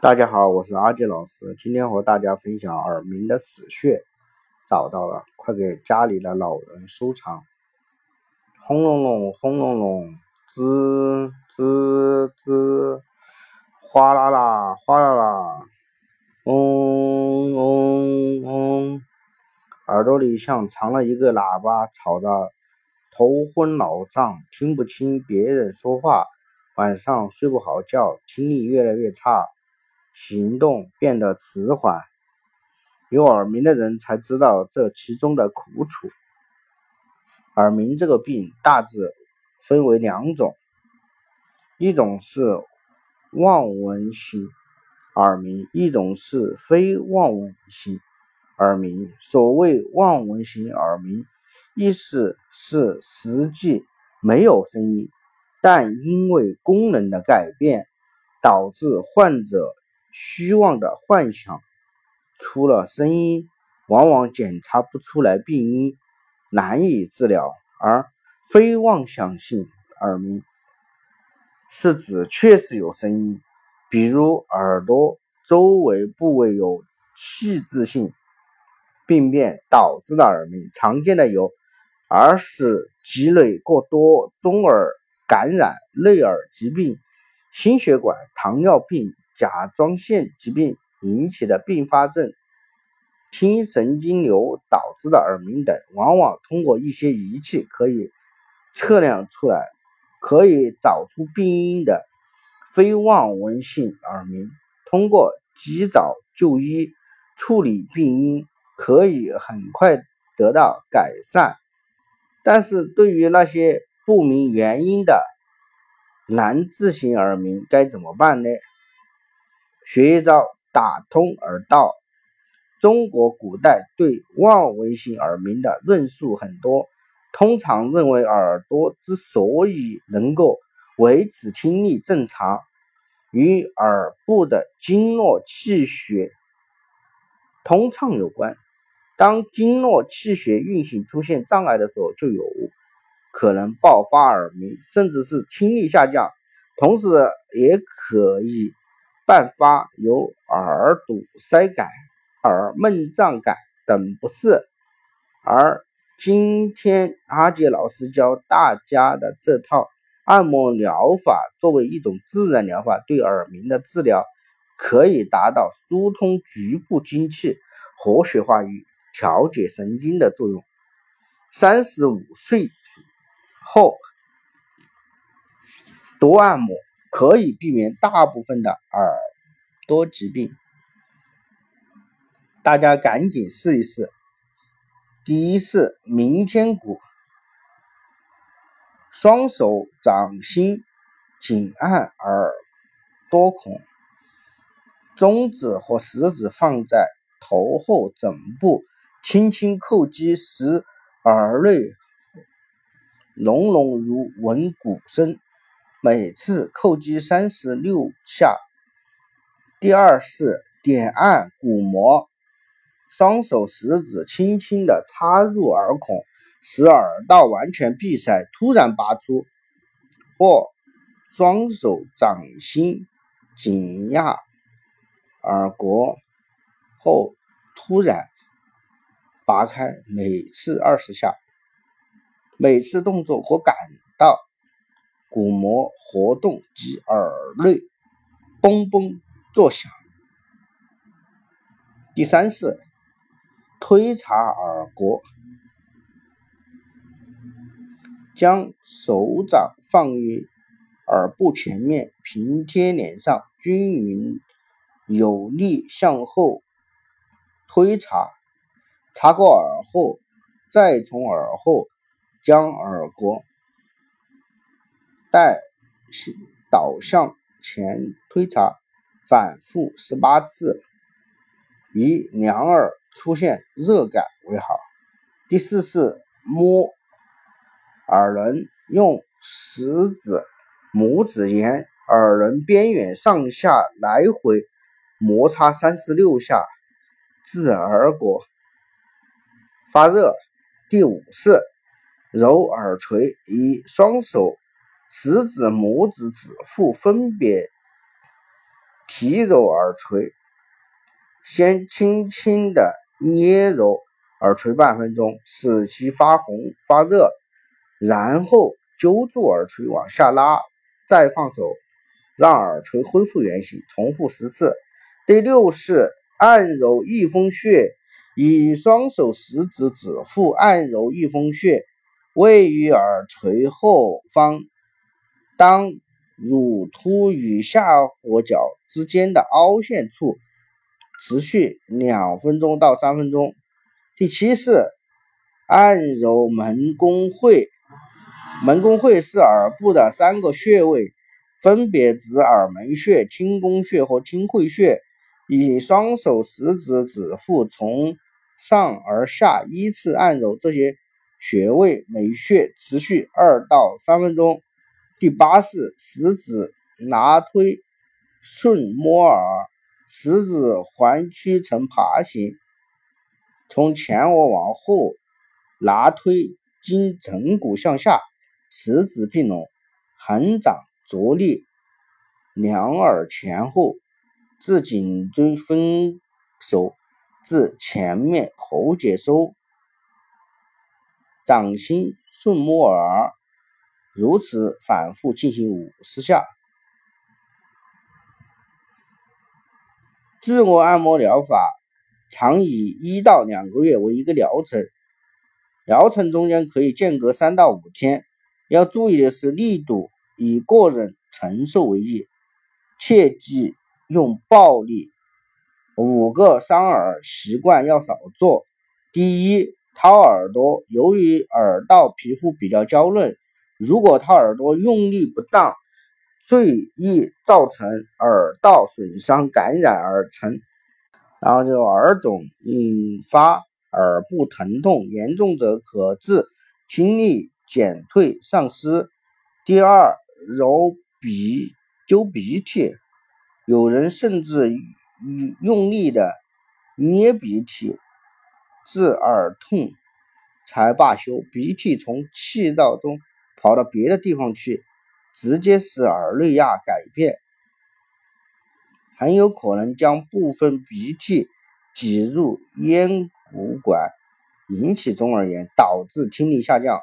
大家好，我是阿杰老师，今天和大家分享耳鸣的死穴，找到了，快给家里的老人收藏。轰隆隆，轰隆隆，吱吱吱，哗啦啦，哗啦啦，嗡嗡嗡，耳朵里像藏了一个喇叭，吵得头昏脑胀，听不清别人说话，晚上睡不好觉，听力越来越差。行动变得迟缓，有耳鸣的人才知道这其中的苦楚。耳鸣这个病大致分为两种，一种是望闻型耳鸣，一种是非望闻型耳鸣。所谓望闻型耳鸣，意思是实际没有声音，但因为功能的改变，导致患者。虚妄的幻想出了声音，往往检查不出来病因，难以治疗；而非妄想性耳鸣是指确实有声音，比如耳朵周围部位有器质性病变导致的耳鸣，常见的有耳屎积累过多、中耳感染、内耳疾病、心血管、糖尿病。甲状腺疾病引起的并发症、听神经瘤导致的耳鸣等，往往通过一些仪器可以测量出来，可以找出病因的非望闻性耳鸣。通过及早就医处理病因，可以很快得到改善。但是对于那些不明原因的难治型耳鸣，该怎么办呢？学一招打通耳道。中国古代对望闻型耳鸣的论述很多，通常认为耳朵之所以能够维持听力正常，与耳部的经络气血通畅有关。当经络气血运行出现障碍的时候，就有可能爆发耳鸣，甚至是听力下降，同时也可以。伴发有耳堵塞感、耳闷胀感等不适，而今天阿杰老师教大家的这套按摩疗法，作为一种自然疗法，对耳鸣的治疗可以达到疏通局部精气、活血化瘀、调节神经的作用。三十五岁后多按摩。可以避免大部分的耳朵疾病，大家赶紧试一试。第一是明天鼓，双手掌心紧按耳朵孔，中指和食指放在头后枕部，轻轻叩击，使耳内隆隆如闻鼓声。每次叩击三十六下。第二是点按鼓膜，双手食指轻轻的插入耳孔，使耳道完全闭塞，突然拔出，或双手掌心紧压耳膈后突然拔开，每次二十下。每次动作可感到。鼓膜活动及耳内嘣嘣作响。第三是推擦耳廓，将手掌放于耳部前面，平贴脸上，均匀有力向后推擦，擦过耳后，再从耳后将耳廓膈。带导向前推擦，反复十八次，以两耳出现热感为好。第四是摸耳轮，用食指、拇指沿耳轮边缘上下来回摩擦三十六下，至耳果发热。第五是揉耳垂，以双手。食指、拇指指腹分别提揉耳垂，先轻轻的捏揉耳垂半分钟，使其发红发热，然后揪住耳垂往下拉，再放手，让耳垂恢复原形，重复十次。第六是按揉翳风穴，以双手食指指腹按揉翳风穴，位于耳垂后方，当。乳突与下颌角之间的凹陷处，持续两分钟到三分钟。第七是按揉门宫会，门宫会是耳部的三个穴位，分别指耳门穴、听宫穴和听会穴。以双手食指指腹从上而下依次按揉这些穴位，每穴持续二到三分钟。第八式食指拿推顺摸耳，食指环曲成爬形，从前额往后拿推，经枕骨向下，食指并拢，横掌着力，两耳前后，至颈椎分手至前面喉结收，掌心顺摸耳。如此反复进行五十下。自我按摩疗法常以一到两个月为一个疗程，疗程中间可以间隔三到五天。要注意的是，力度以个人承受为宜，切忌用暴力。五个伤耳习惯要少做。第一，掏耳朵，由于耳道皮肤比较娇嫩。如果掏耳朵用力不当，最易造成耳道损伤、感染而成，然后就耳肿，引发耳部疼痛，严重者可致听力减退、丧失。第二，揉鼻、揪鼻涕，有人甚至用力的捏鼻涕，致耳痛才罢休。鼻涕从气道中。跑到别的地方去，直接使耳内压改变，很有可能将部分鼻涕挤入咽鼓管，引起中耳炎，导致听力下降。